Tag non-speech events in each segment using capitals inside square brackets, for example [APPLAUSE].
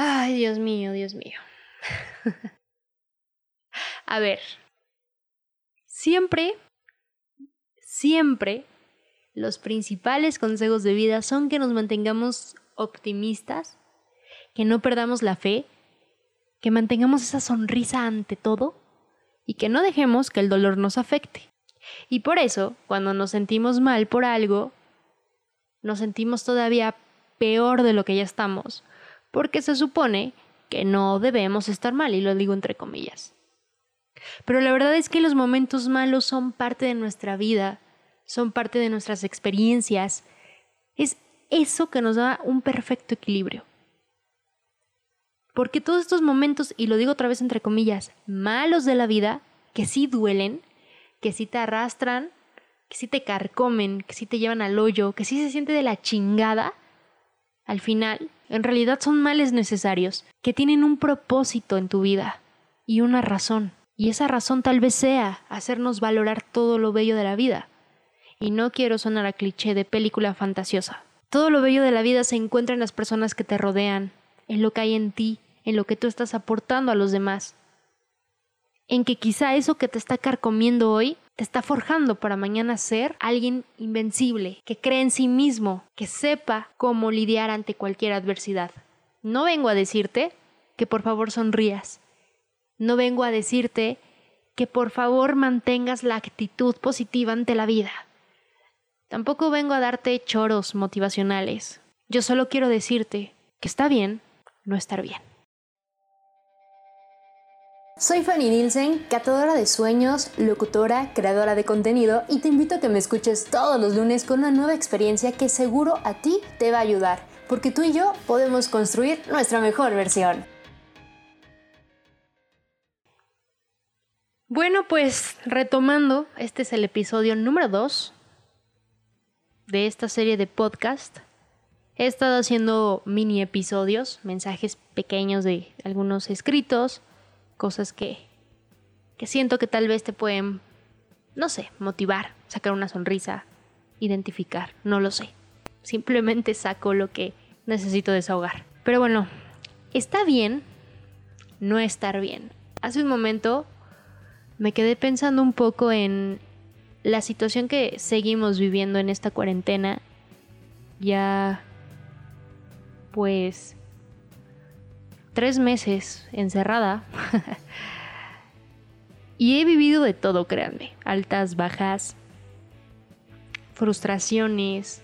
Ay, Dios mío, Dios mío. [LAUGHS] A ver, siempre, siempre los principales consejos de vida son que nos mantengamos optimistas, que no perdamos la fe, que mantengamos esa sonrisa ante todo y que no dejemos que el dolor nos afecte. Y por eso, cuando nos sentimos mal por algo, nos sentimos todavía peor de lo que ya estamos, porque se supone que no debemos estar mal, y lo digo entre comillas. Pero la verdad es que los momentos malos son parte de nuestra vida, son parte de nuestras experiencias. Es eso que nos da un perfecto equilibrio. Porque todos estos momentos, y lo digo otra vez entre comillas, malos de la vida, que sí duelen, que sí te arrastran, que sí te carcomen, que sí te llevan al hoyo, que sí se siente de la chingada, al final, en realidad son males necesarios, que tienen un propósito en tu vida y una razón. Y esa razón tal vez sea hacernos valorar todo lo bello de la vida. Y no quiero sonar a cliché de película fantasiosa. Todo lo bello de la vida se encuentra en las personas que te rodean, en lo que hay en ti, en lo que tú estás aportando a los demás. En que quizá eso que te está carcomiendo hoy te está forjando para mañana ser alguien invencible, que cree en sí mismo, que sepa cómo lidiar ante cualquier adversidad. No vengo a decirte que por favor sonrías. No vengo a decirte que por favor mantengas la actitud positiva ante la vida. Tampoco vengo a darte choros motivacionales. Yo solo quiero decirte que está bien no estar bien. Soy Fanny Nielsen, catadora de sueños, locutora, creadora de contenido y te invito a que me escuches todos los lunes con una nueva experiencia que seguro a ti te va a ayudar, porque tú y yo podemos construir nuestra mejor versión. Bueno, pues retomando, este es el episodio número 2 de esta serie de podcast. He estado haciendo mini episodios, mensajes pequeños de algunos escritos, cosas que, que siento que tal vez te pueden, no sé, motivar, sacar una sonrisa, identificar, no lo sé. Simplemente saco lo que necesito desahogar. Pero bueno, está bien no estar bien. Hace un momento me quedé pensando un poco en la situación que seguimos viviendo en esta cuarentena. Ya, pues, tres meses encerrada. [LAUGHS] y he vivido de todo, créanme. Altas, bajas, frustraciones.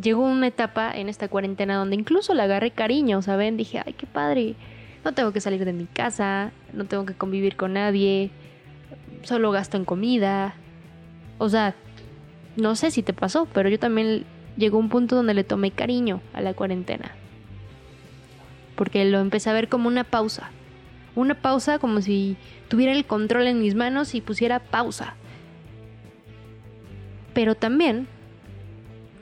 Llegó una etapa en esta cuarentena donde incluso le agarré cariño, ¿saben? Dije, ay, qué padre. No tengo que salir de mi casa, no tengo que convivir con nadie, solo gasto en comida. O sea, no sé si te pasó, pero yo también llegó un punto donde le tomé cariño a la cuarentena porque lo empecé a ver como una pausa. Una pausa como si tuviera el control en mis manos y pusiera pausa. Pero también,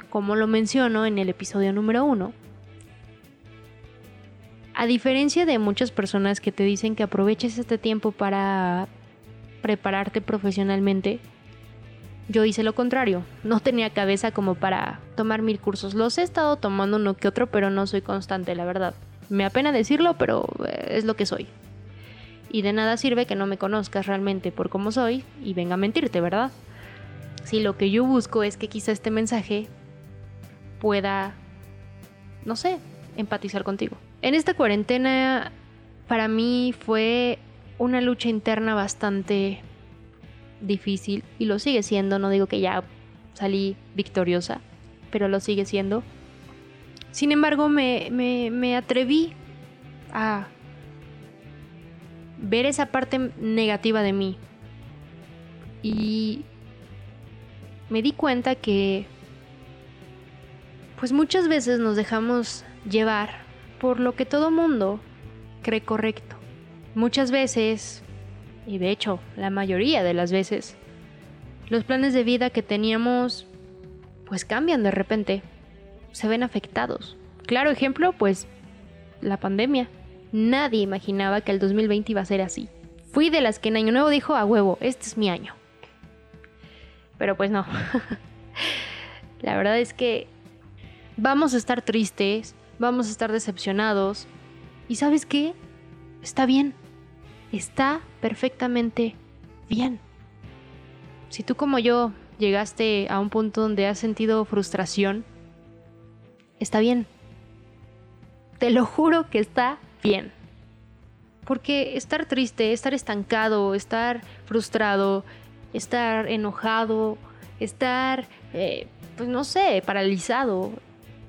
como lo menciono en el episodio número uno, a diferencia de muchas personas que te dicen que aproveches este tiempo para prepararte profesionalmente, yo hice lo contrario. No tenía cabeza como para tomar mil cursos. Los he estado tomando uno que otro, pero no soy constante, la verdad. Me apena decirlo, pero eh, es lo que soy. Y de nada sirve que no me conozcas realmente por cómo soy y venga a mentirte, ¿verdad? Si lo que yo busco es que quizá este mensaje pueda, no sé, empatizar contigo. En esta cuarentena para mí fue una lucha interna bastante difícil y lo sigue siendo, no digo que ya salí victoriosa, pero lo sigue siendo sin embargo, me, atreví a ver esa parte negativa de mí. Y me di cuenta que pues muchas veces nos dejamos llevar por lo que todo mundo cree correcto. Muchas veces, y de hecho la mayoría de las veces, los planes de vida que teníamos pues cambian de repente se ven afectados. Claro ejemplo, pues la pandemia. Nadie imaginaba que el 2020 iba a ser así. Fui de las que en Año Nuevo dijo a huevo, este es mi año. Pero pues no. [LAUGHS] la verdad es que vamos a estar tristes, vamos a estar decepcionados, ¿Y sabes qué? Está bien. Está perfectamente bien. Si tú como yo llegaste a un punto donde has sentido frustración, está bien. Te lo juro que está bien. Porque estar triste, estar estancado, estar frustrado, estar enojado, estar, eh, pues no sé, paralizado,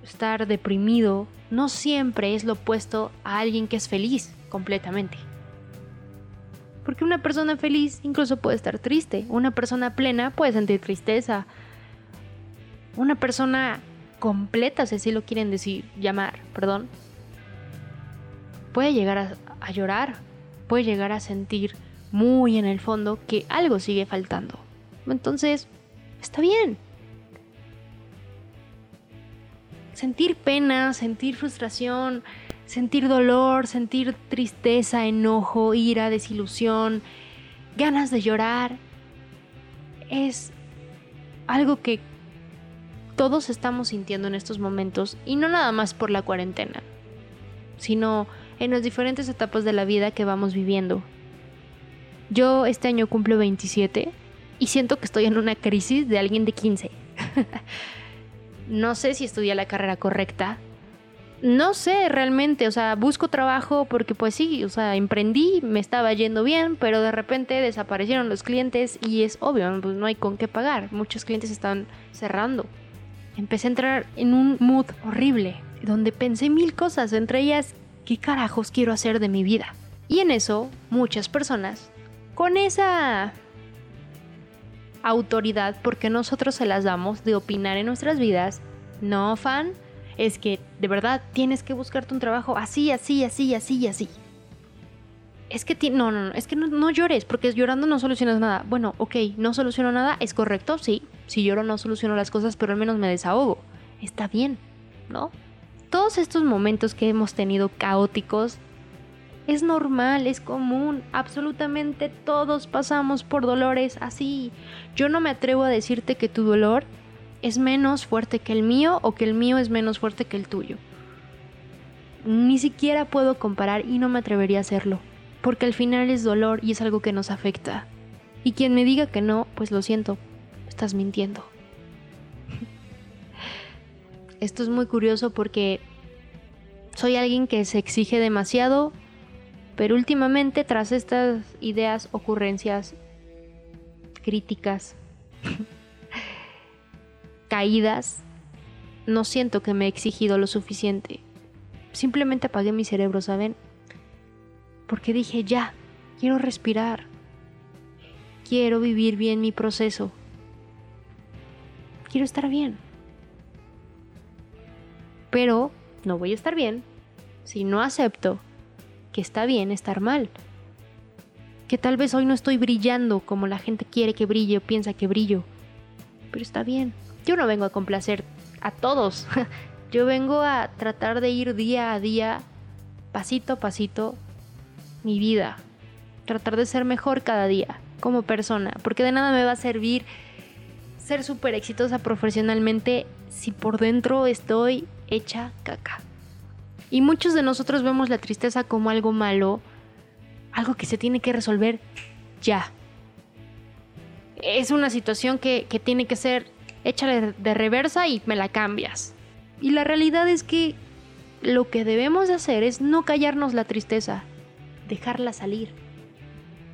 estar deprimido, no siempre es lo opuesto a alguien que es feliz completamente. Porque una persona feliz incluso puede estar triste. Una persona plena puede sentir tristeza. Una persona completa, si así lo quieren decir, llamar, perdón, puede llegar a, a llorar, puede llegar a sentir muy en el fondo que algo sigue faltando. Entonces, está bien. Sentir pena, sentir frustración, sentir dolor, sentir tristeza, enojo, ira, desilusión, ganas de llorar, es algo que todos estamos sintiendo en estos momentos y no nada más por la cuarentena, sino en las diferentes etapas de la vida que vamos viviendo. Yo este año cumplo 27 y siento que estoy en una crisis de alguien de 15. [LAUGHS] no sé si estudié la carrera correcta, no sé realmente, o sea, busco trabajo porque pues sí, o sea, emprendí, me estaba yendo bien, pero de repente desaparecieron los clientes y es obvio, pues no hay con qué pagar, muchos clientes están cerrando. Empecé a entrar en un mood horrible, donde pensé mil cosas, entre ellas, ¿qué carajos quiero hacer de mi vida? Y en eso, muchas personas, con esa autoridad, porque nosotros se las damos de opinar en nuestras vidas, no fan, es que de verdad tienes que buscarte un trabajo así, así, así, así, así. Es que no, no, no, es que no, llores, porque llorando no solucionas nada. Bueno, ok, no soluciono nada, es correcto, sí. Si lloro no soluciono las cosas, pero al menos me desahogo. Está bien, ¿no? Todos estos momentos que hemos tenido caóticos es normal, es común, absolutamente todos pasamos por dolores así. Yo no me atrevo a decirte que tu dolor es menos fuerte que el mío o que el mío es menos fuerte que el tuyo. Ni siquiera puedo comparar y no me atrevería a hacerlo, porque al final es dolor y es algo que nos afecta. Y quien me diga que no, pues lo siento, estás mintiendo. Esto es muy curioso porque soy alguien que se exige demasiado, pero últimamente tras estas ideas, ocurrencias, críticas, [LAUGHS] caídas, no siento que me he exigido lo suficiente. Simplemente apagué mi cerebro, ¿saben? Porque dije, ya, quiero respirar. Quiero vivir bien mi proceso. Quiero estar bien. Pero no voy a estar bien si no acepto que está bien estar mal. Que tal vez hoy no estoy brillando como la gente quiere que brille o piensa que brillo. Pero está bien yo no vengo a complacer a todos. [LAUGHS] Yo vengo a tratar de ir día a día, pasito a pasito, mi vida. Tratar de ser mejor cada día como persona. Porque de nada me va a servir ser súper exitosa profesionalmente si por dentro estoy hecha caca. Y muchos de nosotros vemos la tristeza como algo malo, algo que se tiene que resolver ya. Es una situación que, que tiene que ser échale de reversa y me la cambias. Y la realidad es que lo que debemos hacer es no callarnos la tristeza, dejarla salir,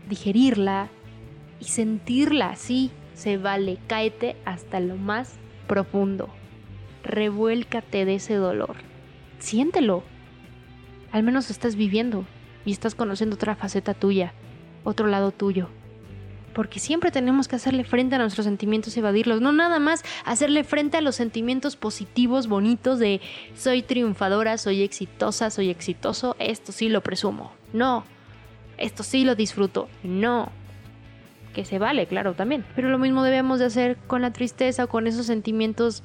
digerirla y sentirla así. Se vale, cáete hasta lo más profundo. Revuélcate de ese dolor. Siéntelo. Al menos estás viviendo y estás conociendo otra faceta tuya, otro lado tuyo porque siempre tenemos que hacerle frente a nuestros sentimientos y evadirlos, no nada más hacerle frente a los sentimientos positivos, bonitos de soy triunfadora, soy exitosa, soy exitoso, esto sí lo presumo, no, esto sí lo disfruto, no, que se vale, claro, también, pero lo mismo debemos de hacer con la tristeza, con esos sentimientos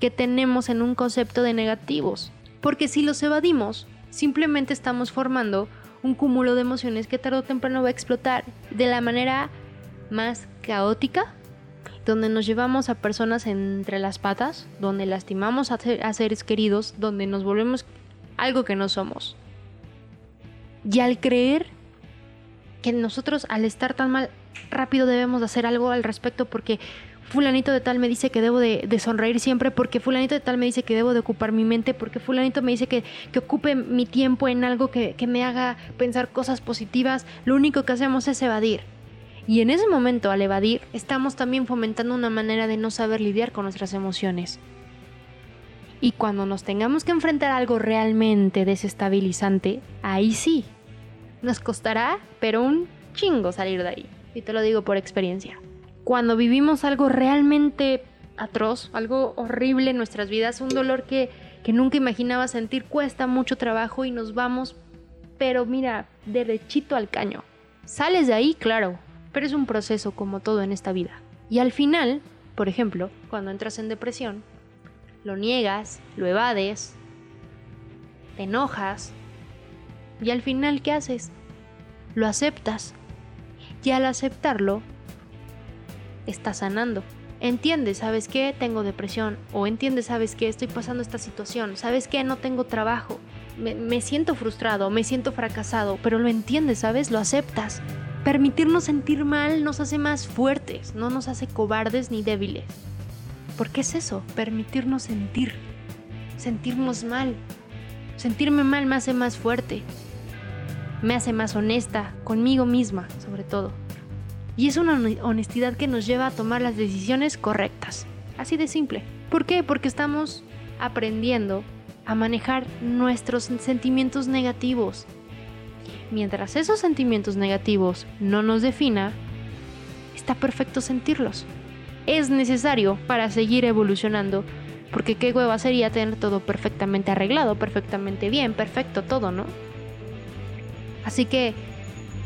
que tenemos en un concepto de negativos, porque si los evadimos, simplemente estamos formando un cúmulo de emociones que tarde o temprano va a explotar de la manera más caótica, donde nos llevamos a personas entre las patas, donde lastimamos a, seres queridos, donde nos volvemos algo que no somos. Y al creer que nosotros al estar tan mal, rápido debemos de hacer algo al respecto porque fulanito de tal me dice que debo de, sonreír siempre, porque fulanito de tal me dice que debo de ocupar mi mente, porque fulanito me dice que, ocupe mi tiempo en algo que, que me haga pensar cosas positivas, lo único que hacemos es evadir. Y en ese momento, al evadir, estamos también fomentando una manera de no saber lidiar con nuestras emociones. Y cuando nos tengamos que enfrentar a algo realmente desestabilizante, ahí sí, nos costará, pero un chingo salir de ahí. Y te lo digo por experiencia cuando vivimos algo realmente atroz, algo horrible en nuestras vidas, un dolor que, nunca imaginaba sentir, cuesta mucho trabajo y nos vamos, pero mira, derechito al caño. Sales de ahí, claro, pero es un proceso como todo en esta vida. Y al final, por ejemplo, cuando entras en depresión, lo niegas, lo evades, te enojas, y al final, ¿qué haces? Lo aceptas. Y al aceptarlo, está sanando. Entiende, ¿sabes qué? Tengo depresión. O entiende, ¿sabes qué? Estoy pasando esta situación. ¿Sabes qué? No tengo trabajo. Me, siento frustrado, me siento fracasado. Pero lo entiendes, ¿sabes? Lo aceptas. Permitirnos sentir mal nos hace más fuertes, no nos hace cobardes ni débiles. ¿Por qué es eso? Permitirnos sentir. Sentirnos mal. Sentirme mal me hace más fuerte. Me hace más honesta, conmigo misma, sobre todo. Y es una honestidad que nos lleva a tomar las decisiones correctas. Así de simple. ¿Por qué? Porque estamos aprendiendo a manejar nuestros sentimientos negativos. Mientras esos sentimientos negativos no nos defina, está perfecto sentirlos. Es necesario para seguir evolucionando, porque qué hueva sería tener todo perfectamente arreglado, perfectamente bien, perfecto todo, ¿no? Así que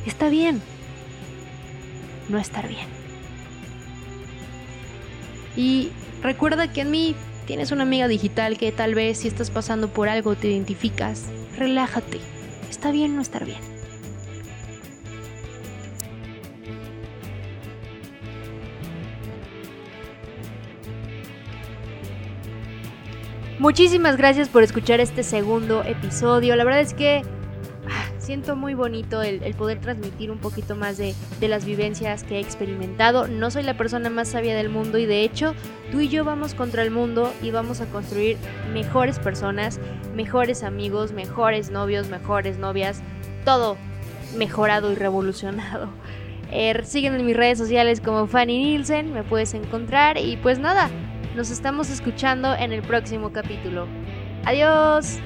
está bien, no estar bien. Y recuerda que en mí tienes una amiga digital que tal vez si estás pasando por algo te identificas. Relájate. Está bien no estar bien. Muchísimas gracias por escuchar este segundo episodio. La verdad es que siento muy bonito el, poder transmitir un poquito más de, las vivencias que he experimentado. No soy la persona más sabia del mundo y de hecho tú y yo vamos contra el mundo y vamos a construir mejores personas, mejores amigos, mejores novios, mejores novias, todo mejorado y revolucionado. Eh, en mis redes sociales como Fanny Nielsen, me puedes encontrar y pues nada, nos estamos escuchando en el próximo capítulo. Adiós.